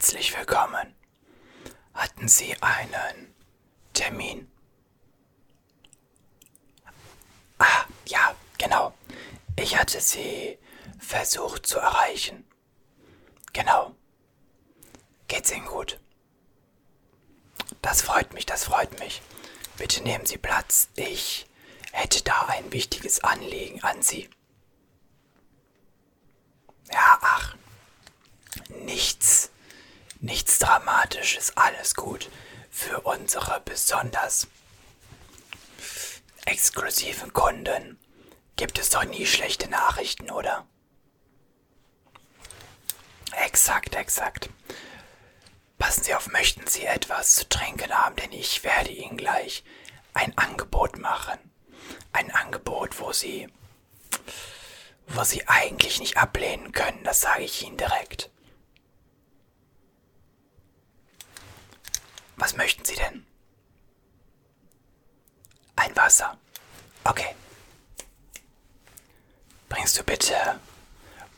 Herzlich willkommen. Hatten Sie einen Termin? Ah, ja, genau. Ich hatte Sie versucht zu erreichen. Genau. Geht's Ihnen gut? Das freut mich, das freut mich. Bitte nehmen Sie Platz. Ich hätte da ein wichtiges Anliegen an Sie. Ja, ach, nichts, nichts Dramatisches, alles gut für unsere besonders exklusiven Kunden. Gibt es doch nie schlechte Nachrichten, oder? Exakt, exakt. Passen Sie auf, möchten Sie etwas zu trinken haben, denn ich werde Ihnen gleich ein Angebot machen. Ein Angebot, wo Sie wo Sie eigentlich nicht ablehnen können, das sage ich Ihnen direkt. Was möchten Sie denn? Ein Wasser. Okay. Bringst du bitte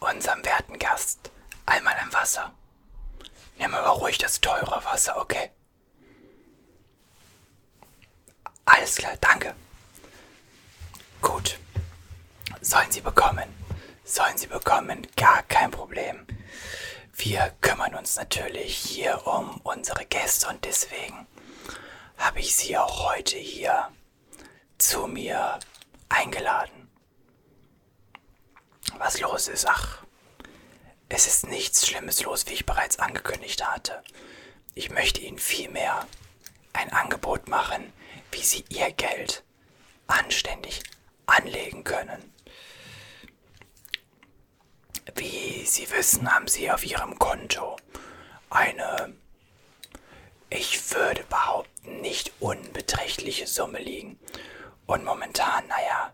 unserem werten Gast einmal ein Wasser? Nimm aber ruhig das teure Wasser, okay? Alles klar, danke. Gut. Sollen Sie bekommen sollen sie bekommen, gar kein Problem. Wir kümmern uns natürlich hier um unsere Gäste und deswegen habe ich sie auch heute hier zu mir eingeladen. Was los ist, ach, es ist nichts Schlimmes los, wie ich bereits angekündigt hatte. Ich möchte Ihnen vielmehr ein Angebot machen, wie Sie Ihr Geld anständig anlegen können. Wie Sie wissen, haben Sie auf Ihrem Konto eine, ich würde behaupten, nicht unbeträchtliche Summe liegen. Und momentan, naja,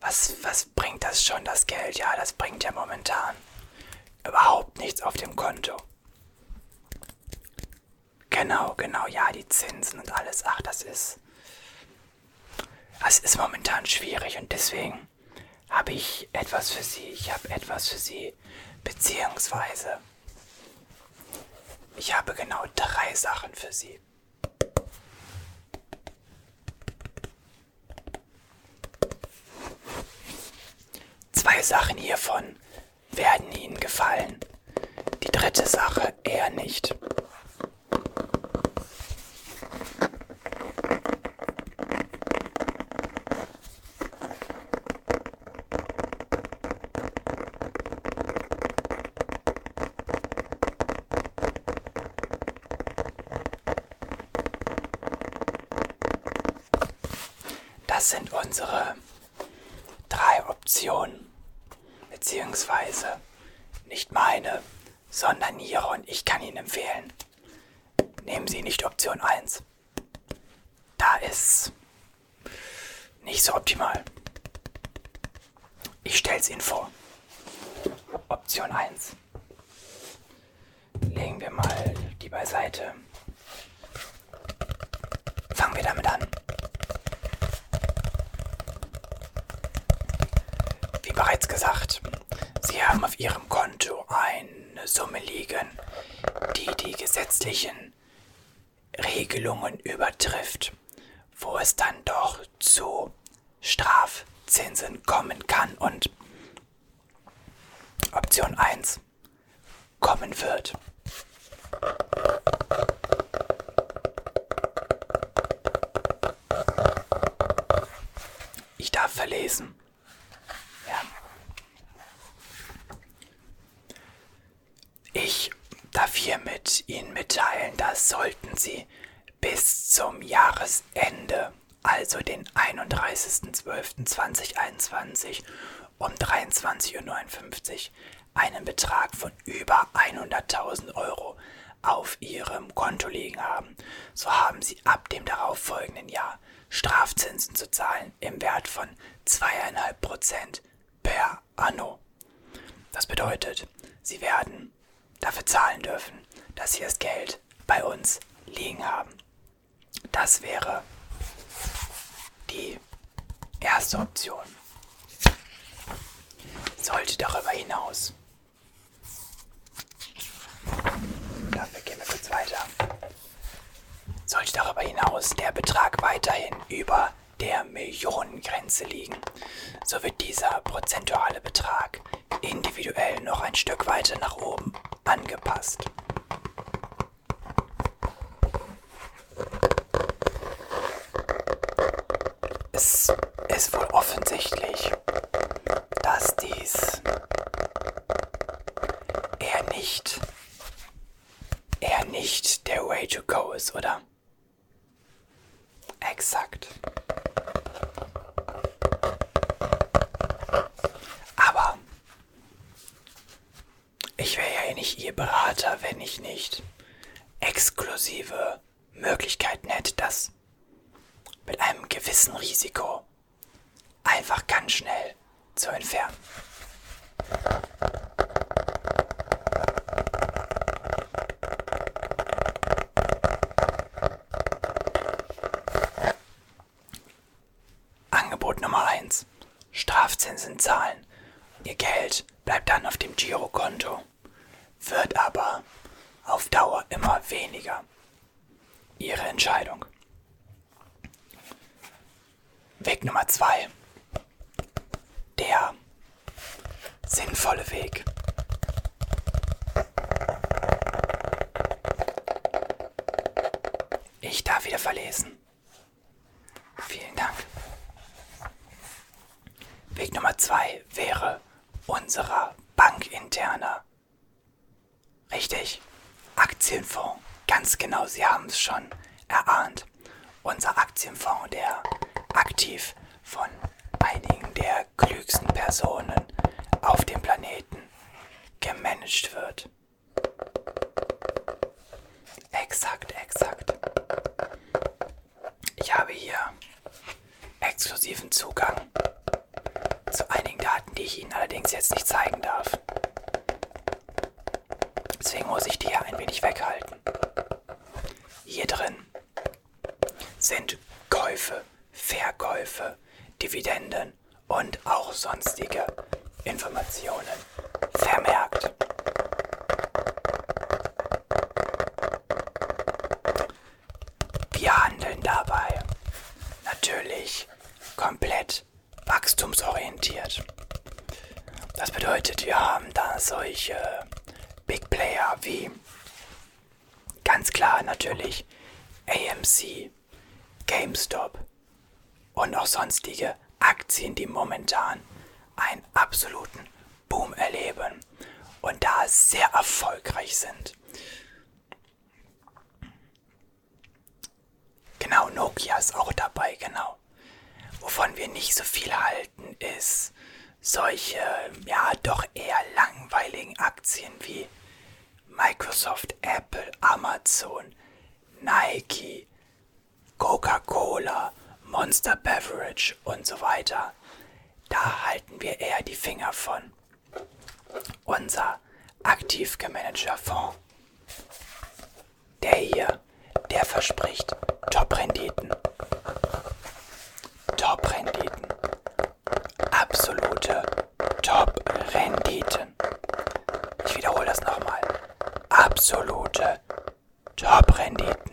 was, was bringt das schon, das Geld? Ja, das bringt ja momentan überhaupt nichts auf dem Konto. Genau, genau, ja, die Zinsen und alles. Ach, das ist. Das ist momentan schwierig und deswegen habe ich etwas für Sie. Ich habe etwas für Sie. Beziehungsweise, ich habe genau drei Sachen für Sie. Zwei Sachen hiervon werden Ihnen gefallen. Die dritte Sache eher nicht. Das sind unsere drei Optionen. Beziehungsweise nicht meine, sondern ihre und ich kann Ihnen empfehlen. Nehmen Sie nicht Option 1. Da ist nicht so optimal. Ich stelle es Ihnen vor. Option 1. Legen wir mal die beiseite. Fangen wir damit an. bereits gesagt, Sie haben auf Ihrem Konto eine Summe liegen, die die gesetzlichen Regelungen übertrifft, wo es dann doch zu Strafzinsen kommen kann und Option 1 kommen wird. Ich darf verlesen. Hiermit Ihnen mitteilen, dass sollten Sie bis zum Jahresende, also den 31.12.2021 um 23.59 Uhr einen Betrag von über 100.000 Euro auf Ihrem Konto liegen haben, so haben Sie ab dem darauffolgenden Jahr Strafzinsen zu zahlen im Wert von 2,5% per anno. Das bedeutet, Sie werden dafür zahlen dürfen, dass sie das Geld bei uns liegen haben. Das wäre die erste Option. Sollte darüber hinaus dafür gehen wir kurz weiter. Sollte darüber hinaus der Betrag weiterhin über der Millionengrenze liegen, so wird dieser prozentuale Betrag individuell noch ein Stück weiter nach oben angepasst. Es ist wohl offensichtlich, dass dies eher nicht, eher nicht der Way to go ist, oder? Exakt. Aber ich wäre ja nicht Ihr Berater, wenn ich nicht exklusive Möglichkeiten hätte, das mit einem gewissen Risiko einfach ganz schnell zu entfernen. Angebot Nummer 1. Strafzinsen zahlen. Ihr Geld bleibt dann auf dem Girokonto, wird aber auf Dauer immer weniger. Ihre Entscheidung. Weg Nummer 2. Der sinnvolle Weg. Ich darf wieder verlesen. Weg Nummer 2 wäre unserer bankinterner. Richtig. Aktienfonds. Ganz genau, Sie haben es schon erahnt. Unser Aktienfonds, der aktiv von einigen der klügsten Personen auf dem Planeten gemanagt wird. Exakt, exakt. Ich habe hier exklusiven Zugang die ich Ihnen allerdings jetzt nicht zeigen darf. Deswegen muss ich die hier ein wenig weghalten. Hier drin sind Käufe, Verkäufe, Dividenden und auch sonstige Informationen vermerkt. Wir handeln dabei natürlich komplett wachstumsorientiert. Das bedeutet, wir haben da solche Big Player wie ganz klar natürlich AMC, GameStop und auch sonstige Aktien, die momentan einen absoluten Boom erleben und da sehr erfolgreich sind. Genau, Nokia ist auch dabei, genau. Wovon wir nicht so viel halten, solche, ja, doch eher langweiligen Aktien wie Microsoft, Apple, Amazon, Nike, Coca-Cola, Monster Beverage und so weiter. Da halten wir eher die Finger von. Unser aktiv gemanagter Fonds. Der hier, der verspricht Top-Renditen. Top-Renditen. Absolute Top-Renditen. Ich wiederhole das nochmal. Absolute Top-Renditen.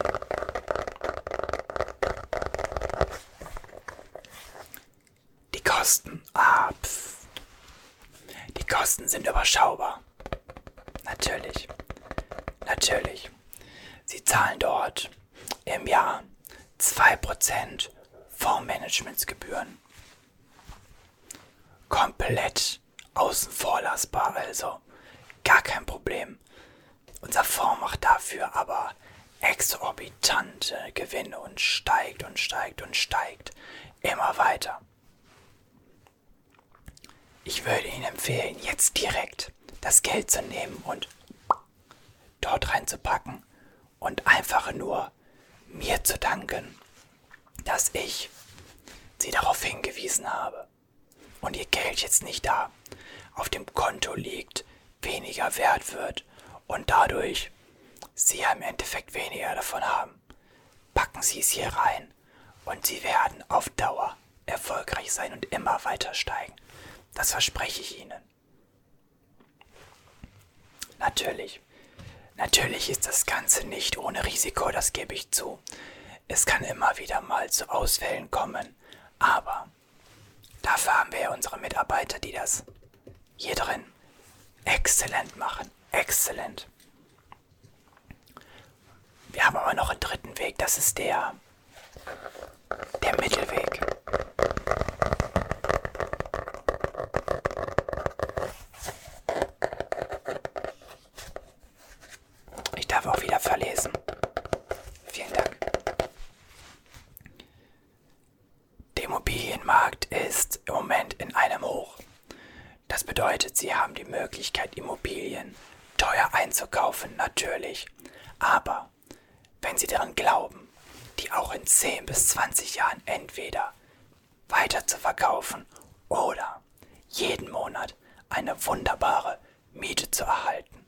Die Kosten. Ah, pff. Die Kosten sind überschaubar. Natürlich. Natürlich. Sie zahlen dort im Jahr 2% Fondsmanagementsgebühren. Komplett außen vor lassbar, also gar kein Problem. Unser Fonds macht dafür aber exorbitante Gewinne und steigt und steigt und steigt immer weiter. Ich würde Ihnen empfehlen, jetzt direkt das Geld zu nehmen und dort reinzupacken und einfach nur mir zu danken, dass ich Sie darauf hingewiesen habe und Ihr Geld jetzt nicht da auf dem Konto liegt, weniger wert wird und dadurch Sie im Endeffekt weniger davon haben. Packen Sie es hier rein und Sie werden auf Dauer erfolgreich sein und immer weiter steigen. Das verspreche ich Ihnen. Natürlich. Natürlich ist das Ganze nicht ohne Risiko, das gebe ich zu. Es kann immer wieder mal zu Ausfällen kommen, aber dafür haben wir ja unsere Mitarbeiter, die das hier drin exzellent machen. Exzellent. Wir haben aber noch einen dritten Weg, das ist der, der Mittelweg. Ich darf auch wieder verlesen. Vielen Dank. Der Immobilienmarkt ist im Moment in einem Hoch. Das bedeutet, Sie haben die Möglichkeit, Immobilien teuer einzukaufen, natürlich. Aber wenn Sie daran glauben, die auch in 10 bis 20 Jahren entweder weiter zu verkaufen oder jeden Monat eine wunderbare Miete zu erhalten.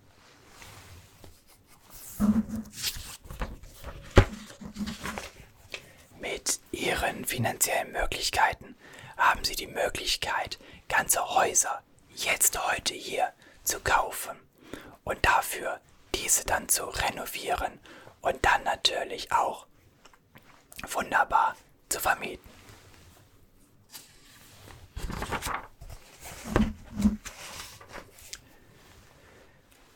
Mit Ihren finanziellen Möglichkeiten haben Sie die Möglichkeit, ganze Häuser jetzt heute hier zu kaufen und dafür diese dann zu renovieren und dann natürlich auch wunderbar zu vermieten.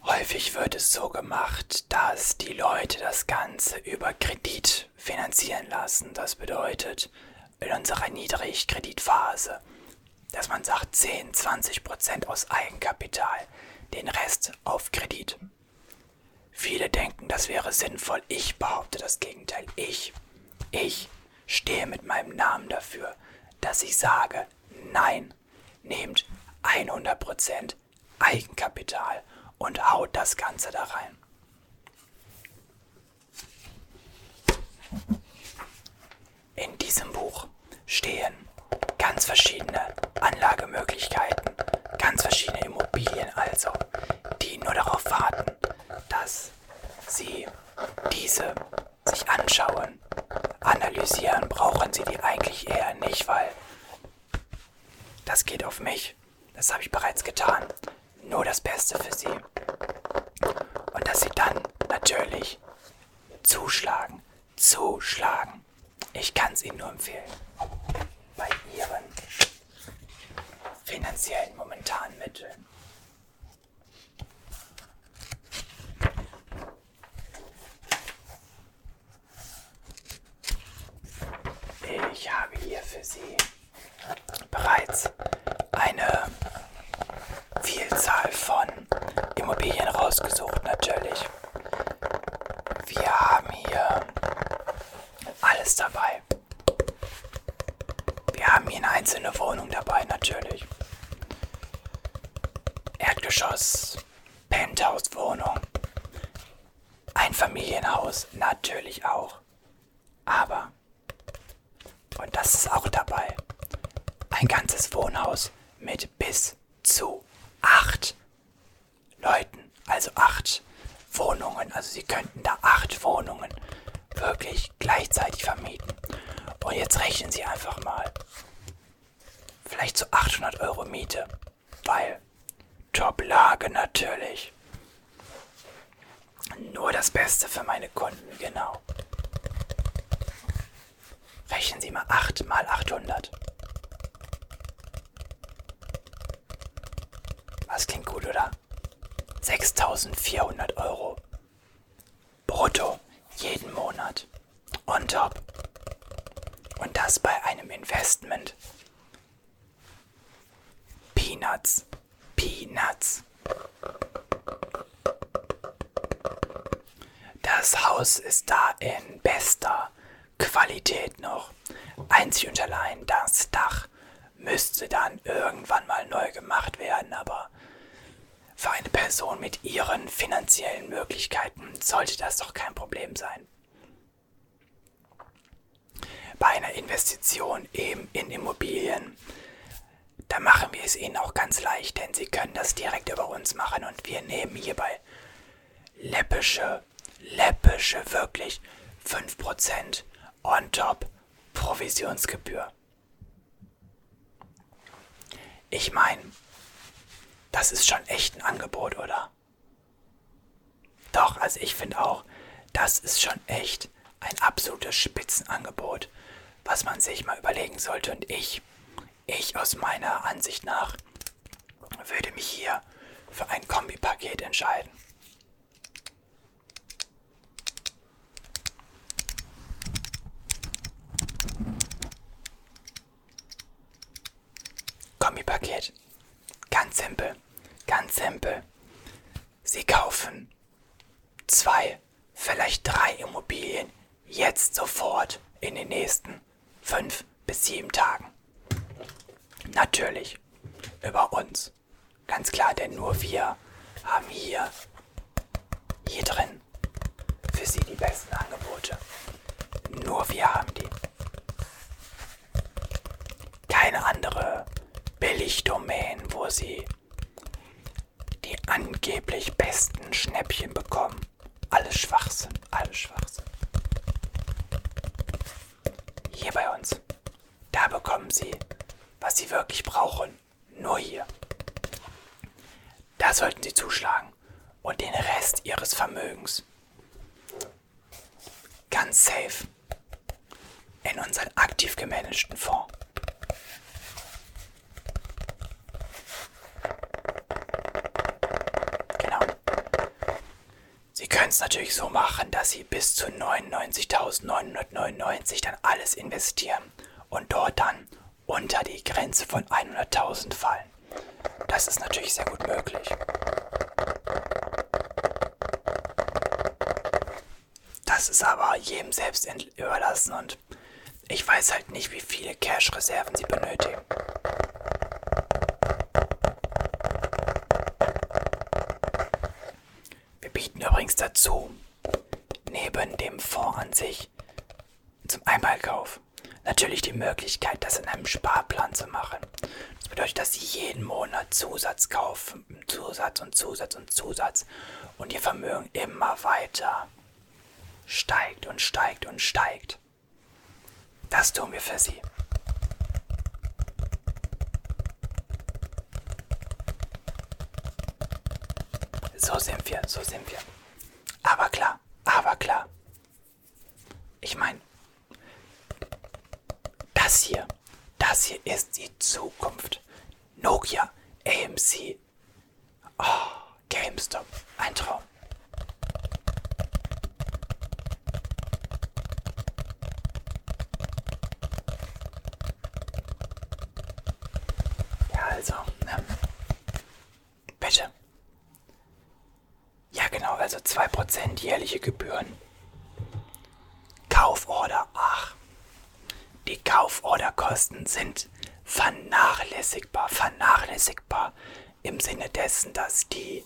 Häufig wird es so gemacht, dass die Leute das Ganze über Kredit finanzieren lassen. Das bedeutet, in unserer Niedrigkreditphase, dass man sagt 10, 20 Prozent aus Eigenkapital, den Rest auf Kredit. Viele denken, das wäre sinnvoll. Ich behaupte das Gegenteil. Ich, ich stehe mit meinem Namen dafür, dass ich sage, nein, nehmt 100 Prozent Eigenkapital und haut das Ganze da rein. In diesem Buch stehen ganz verschiedene Anlagemöglichkeiten, ganz verschiedene Immobilien also, die nur darauf warten, dass Sie diese sich anschauen. Analysieren brauchen Sie die eigentlich eher nicht, weil das geht auf mich. Das habe ich bereits getan. Nur das Beste für Sie. Und dass Sie dann natürlich zuschlagen. Zuschlagen. Ich kann es Ihnen nur empfehlen. Bei Ihren finanziellen momentanen Mitteln. Ich habe hier für Sie bereits eine Vielzahl von Immobilien rausgesucht, natürlich. Wir haben hier alles dabei. Wir haben hier eine einzelne Wohnung dabei, natürlich. Erdgeschoss, Penthouse-Wohnung, ein Familienhaus, natürlich auch. Aber, und das ist auch dabei, ein ganzes Wohnhaus mit bis zu acht Leuten, also acht Wohnungen. Also Sie könnten da acht Wohnungen wirklich gleichzeitig vermieten. Und jetzt rechnen Sie einfach mal. Vielleicht so 800 Euro Miete, weil Top-Lage natürlich. Nur das Beste für meine Kunden, genau. Rechnen Sie mal 8 mal 800. Das klingt gut, oder? 6400 Euro. Brutto jeden Monat. On top. Und das bei einem Investment. Peanuts. Peanuts. Das Haus ist da in bester Qualität noch. Einzig und allein das Dach müsste dann irgendwann mal neu gemacht werden, aber für eine Person mit ihren finanziellen Möglichkeiten sollte das doch kein Problem sein. Bei einer Investition eben in Immobilien, da machen wir es Ihnen auch ganz leicht, denn Sie können das direkt über uns machen und wir nehmen hierbei läppische, läppische wirklich 5% on top Provisionsgebühr. Ich meine, das ist schon echt ein Angebot, oder? Doch, also ich finde auch, das ist schon echt ein absolutes Spitzenangebot, was man sich mal überlegen sollte. Und ich, ich aus meiner Ansicht nach, würde mich hier für ein Kombipaket entscheiden. Kombipaket. Ganz simpel. Ganz simpel. Sie kaufen zwei, vielleicht drei Immobilien jetzt sofort in den nächsten fünf bis sieben Tagen. Natürlich über uns. Ganz klar, denn nur wir haben hier, hier drin für Sie die besten Angebote. Nur wir haben die. Keine andere Billigdomain, wo Sie die angeblich besten Schnäppchen bekommen. Alles Schwachsinn, alles Schwachsinn. Hier bei uns, da bekommen Sie, was Sie wirklich brauchen. Nur hier. Da sollten Sie zuschlagen und den Rest Ihres Vermögens ganz safe in unseren aktiv gemanagten Fonds. Genau. Sie können es natürlich so machen, dass Sie bis zu 99.999 dann alles investieren und dort dann unter die Grenze von 100.000 fallen. Das ist natürlich sehr gut möglich. Das ist aber jedem selbst überlassen und ich weiß halt nicht, wie viele Cash-Reserven sie benötigen. Wir bieten übrigens dazu, neben dem Fonds an sich, zum Einmalkauf natürlich die Möglichkeit, das in einem Sparplan zu machen. Das bedeutet, dass Sie jeden Monat Zusatz kaufen, Zusatz und Zusatz und Zusatz und Ihr Vermögen immer weiter steigt und steigt und steigt. Das tun wir für Sie. So sind wir, so sind wir. Aber klar, aber klar. Ich meine, das hier, das hier ist die Zukunft. Nokia, AMC, oh, GameStop, ein Traum. Ja, also, ähm, bitte. Ja, genau, also 2% jährliche Gebühren. Kauforder, ach. Die Kauforderkosten sind vernachlässigbar, vernachlässigbar im Sinne dessen, dass die,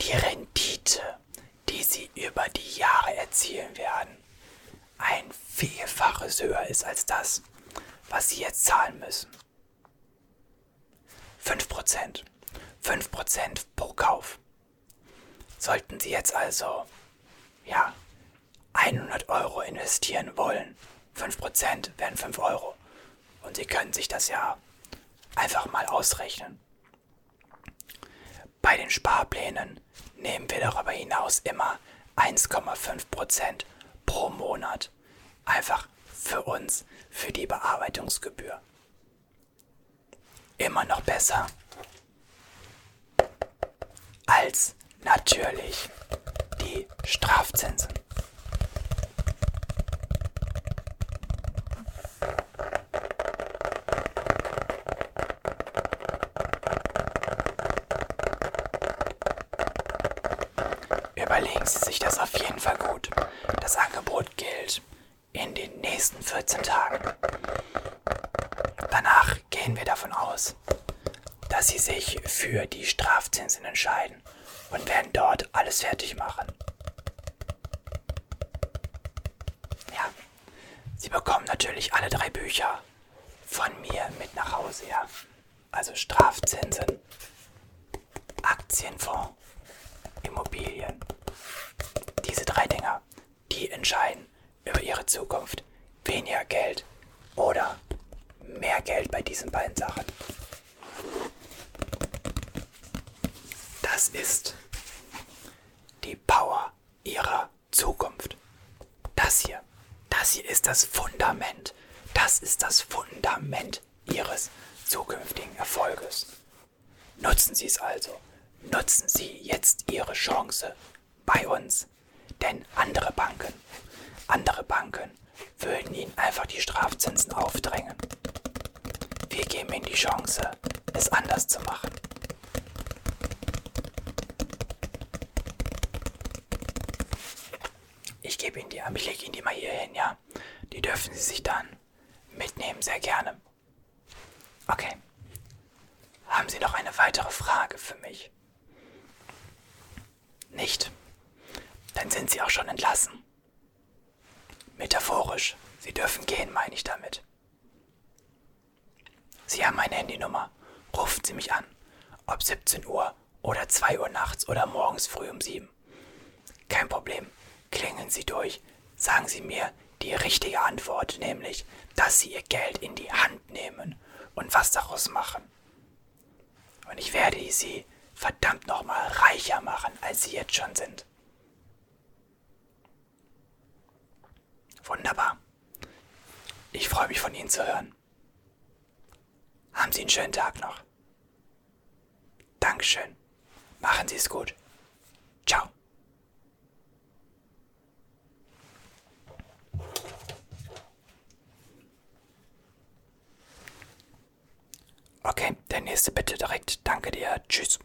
die Rendite, die sie über die Jahre erzielen werden, ein Vielfaches höher ist als das, was sie jetzt zahlen müssen. 5%. 5% pro Kauf. Sollten Sie jetzt also, ja, 100 Euro investieren wollen, 5% wären 5 Euro. Und Sie können sich das ja einfach mal ausrechnen. Bei den Sparplänen nehmen wir darüber hinaus immer 1,5% pro Monat. Einfach für uns, für die Bearbeitungsgebühr. Immer noch besser als natürlich die Strafzinsen. Überlegen Sie sich das auf jeden Fall gut. Das Angebot gilt in den nächsten 14 Tagen. Danach gehen wir davon aus, dass Sie sich für die Strafzinsen entscheiden und werden dort alles fertig machen. Ja, Sie bekommen natürlich alle drei Bücher von mir mit nach Hause, ja. Also Strafzinsen, Aktienfonds, Immobilien. Diese drei Dinger, die entscheiden über ihre Zukunft. Weniger Geld oder mehr Geld bei diesen beiden Sachen. Das ist die ihrer Zukunft. Das hier, das hier ist das Fundament. Das ist das Fundament ihres zukünftigen Erfolges. Nutzen Sie es also. Nutzen Sie jetzt Ihre Chance bei uns. Denn andere Banken, andere Banken würden Ihnen einfach die Strafzinsen aufdrängen. Wir geben Ihnen die Chance, es anders zu machen. Ich gebe Ihnen die, ich lege Ihnen die mal hier hin, ja? Die dürfen Sie sich dann mitnehmen, sehr gerne. Okay. Haben Sie noch eine weitere Frage für mich? Nicht. Dann sind Sie auch schon entlassen. Metaphorisch. Sie dürfen gehen, meine ich damit. Sie haben meine Handynummer. Rufen Sie mich an. Ob 17 Uhr oder 2 Uhr nachts oder morgens früh um 7. Kein Problem. Klingeln Sie durch. Sagen Sie mir die richtige Antwort, nämlich, dass Sie Ihr Geld in die Hand nehmen und was daraus machen. Und ich werde Sie verdammt nochmal reicher machen, als Sie jetzt schon sind. Wunderbar. Ich freue mich von Ihnen zu hören. Haben Sie einen schönen Tag noch. Dankeschön. Machen Sie es gut. Ciao. Okay, der nächste bitte direkt. Danke dir. Tschüss.